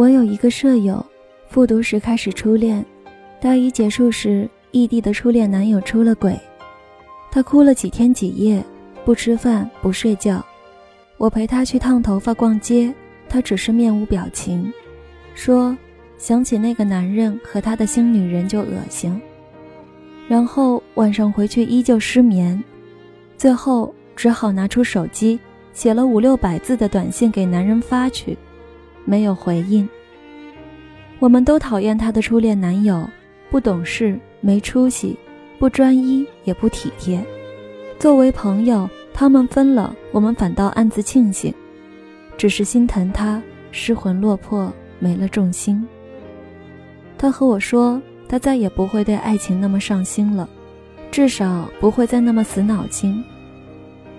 我有一个舍友，复读时开始初恋，大一结束时，异地的初恋男友出了轨，她哭了几天几夜，不吃饭不睡觉。我陪她去烫头发逛街，她只是面无表情，说想起那个男人和他的新女人就恶心。然后晚上回去依旧失眠，最后只好拿出手机写了五六百字的短信给男人发去。没有回应。我们都讨厌她的初恋男友，不懂事、没出息、不专一也不体贴。作为朋友，他们分了，我们反倒暗自庆幸，只是心疼他失魂落魄，没了重心。他和我说，他再也不会对爱情那么上心了，至少不会再那么死脑筋。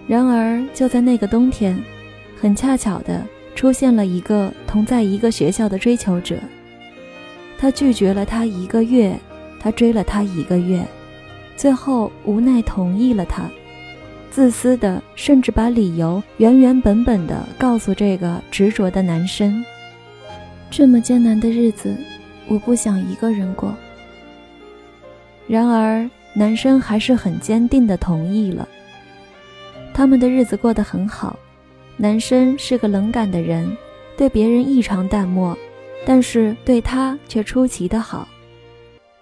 然而，就在那个冬天，很恰巧的。出现了一个同在一个学校的追求者，他拒绝了他一个月，他追了他一个月，最后无奈同意了他，自私的甚至把理由原原本本的告诉这个执着的男生。这么艰难的日子，我不想一个人过。然而男生还是很坚定的同意了，他们的日子过得很好。男生是个冷感的人，对别人异常淡漠，但是对他却出奇的好。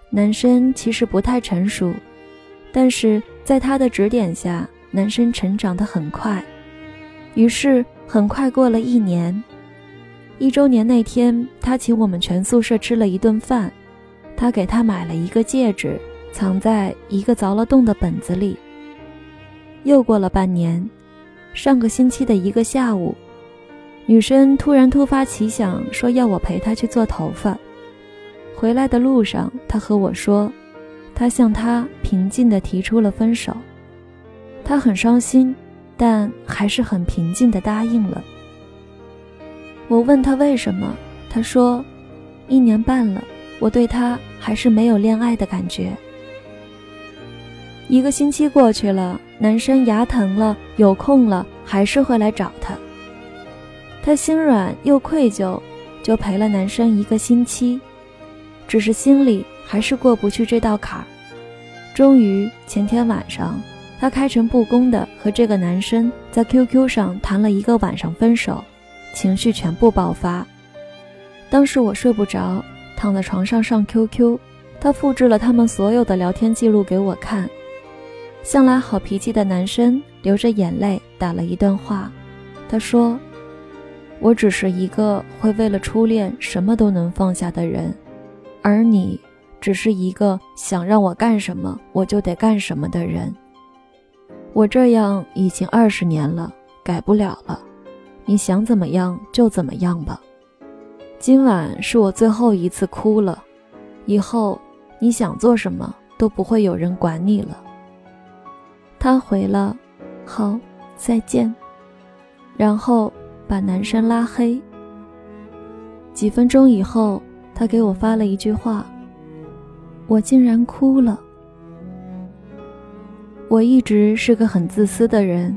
男生其实不太成熟，但是在他的指点下，男生成长得很快。于是很快过了一年，一周年那天，他请我们全宿舍吃了一顿饭，他给他买了一个戒指，藏在一个凿了洞的本子里。又过了半年。上个星期的一个下午，女生突然突发奇想，说要我陪她去做头发。回来的路上，她和我说，她向他平静地提出了分手。她很伤心，但还是很平静地答应了。我问她为什么，她说，一年半了，我对他还是没有恋爱的感觉。一个星期过去了，男生牙疼了，有空了还是会来找她。她心软又愧疚，就陪了男生一个星期，只是心里还是过不去这道坎儿。终于前天晚上，她开诚布公的和这个男生在 QQ 上谈了一个晚上分手，情绪全部爆发。当时我睡不着，躺在床上上 QQ，他复制了他们所有的聊天记录给我看。向来好脾气的男生流着眼泪打了一段话，他说：“我只是一个会为了初恋什么都能放下的人，而你只是一个想让我干什么我就得干什么的人。我这样已经二十年了，改不了了。你想怎么样就怎么样吧。今晚是我最后一次哭了，以后你想做什么都不会有人管你了。”他回了，好，再见。然后把男生拉黑。几分钟以后，他给我发了一句话，我竟然哭了。我一直是个很自私的人，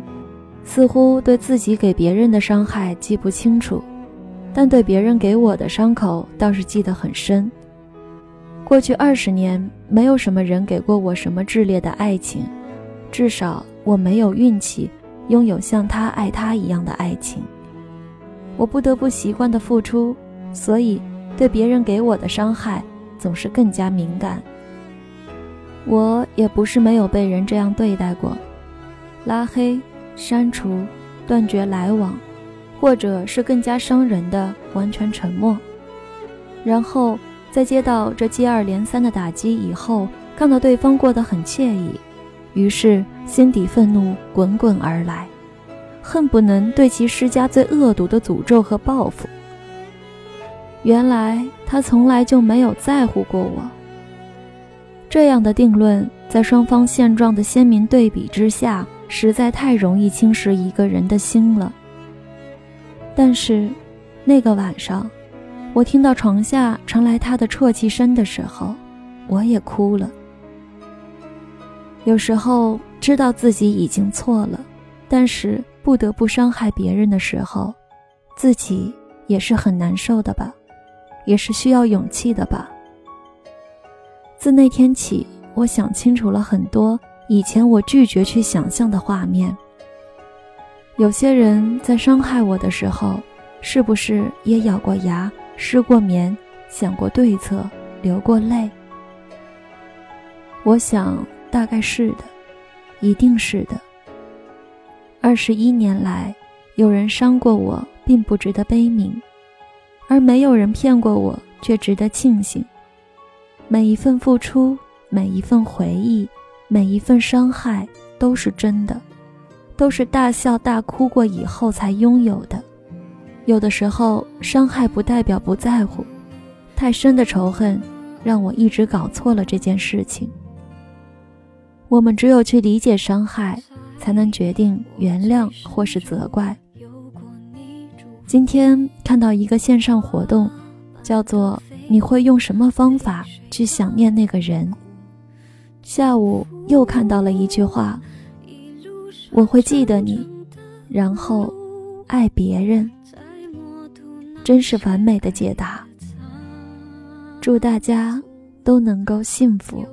似乎对自己给别人的伤害记不清楚，但对别人给我的伤口倒是记得很深。过去二十年，没有什么人给过我什么炽烈的爱情。至少我没有运气拥有像他爱他一样的爱情，我不得不习惯的付出，所以对别人给我的伤害总是更加敏感。我也不是没有被人这样对待过，拉黑、删除、断绝来往，或者是更加伤人的完全沉默。然后在接到这接二连三的打击以后，看到对方过得很惬意。于是，心底愤怒滚滚而来，恨不能对其施加最恶毒的诅咒和报复。原来他从来就没有在乎过我。这样的定论，在双方现状的鲜明对比之下，实在太容易侵蚀一个人的心了。但是，那个晚上，我听到床下传来他的啜泣声的时候，我也哭了。有时候知道自己已经错了，但是不得不伤害别人的时候，自己也是很难受的吧。也是需要勇气的吧。自那天起，我想清楚了很多以前我拒绝去想象的画面。有些人在伤害我的时候，是不是也咬过牙、失过眠、想过对策、流过泪？我想，大概是的，一定是的。二十一年来，有人伤过我，并不值得悲悯；而没有人骗过我，却值得庆幸。每一份付出，每一份回忆，每一份伤害，都是真的，都是大笑大哭过以后才拥有的。有的时候，伤害不代表不在乎，太深的仇恨，让我一直搞错了这件事情。我们只有去理解伤害，才能决定原谅或是责怪。今天看到一个线上活动，叫做“你会用什么方法去想念那个人？”下午又看到了一句话：“我会记得你，然后爱别人。”真是完美的解答。祝大家都能够幸福。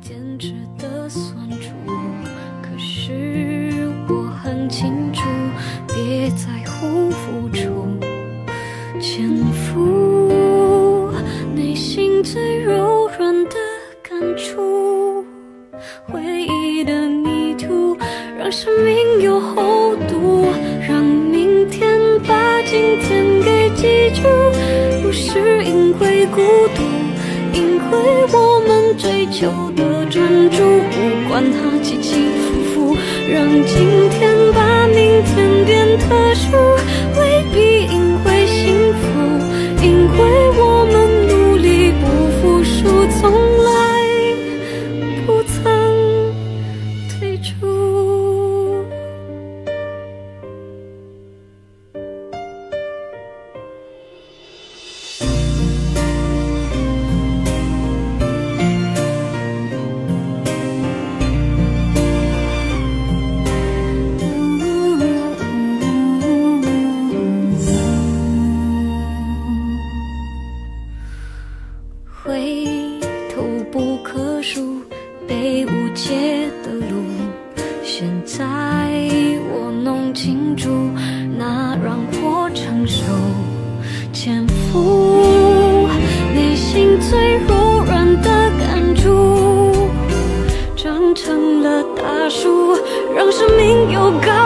坚持的酸楚，可是我很清楚，别在乎付出，潜伏内心最柔软的感触，回忆的迷途，让生命有厚度，让明天把今天给记住，不是因为孤独，因为追求的专注，不管它起起伏伏，让今天。树，让生命有高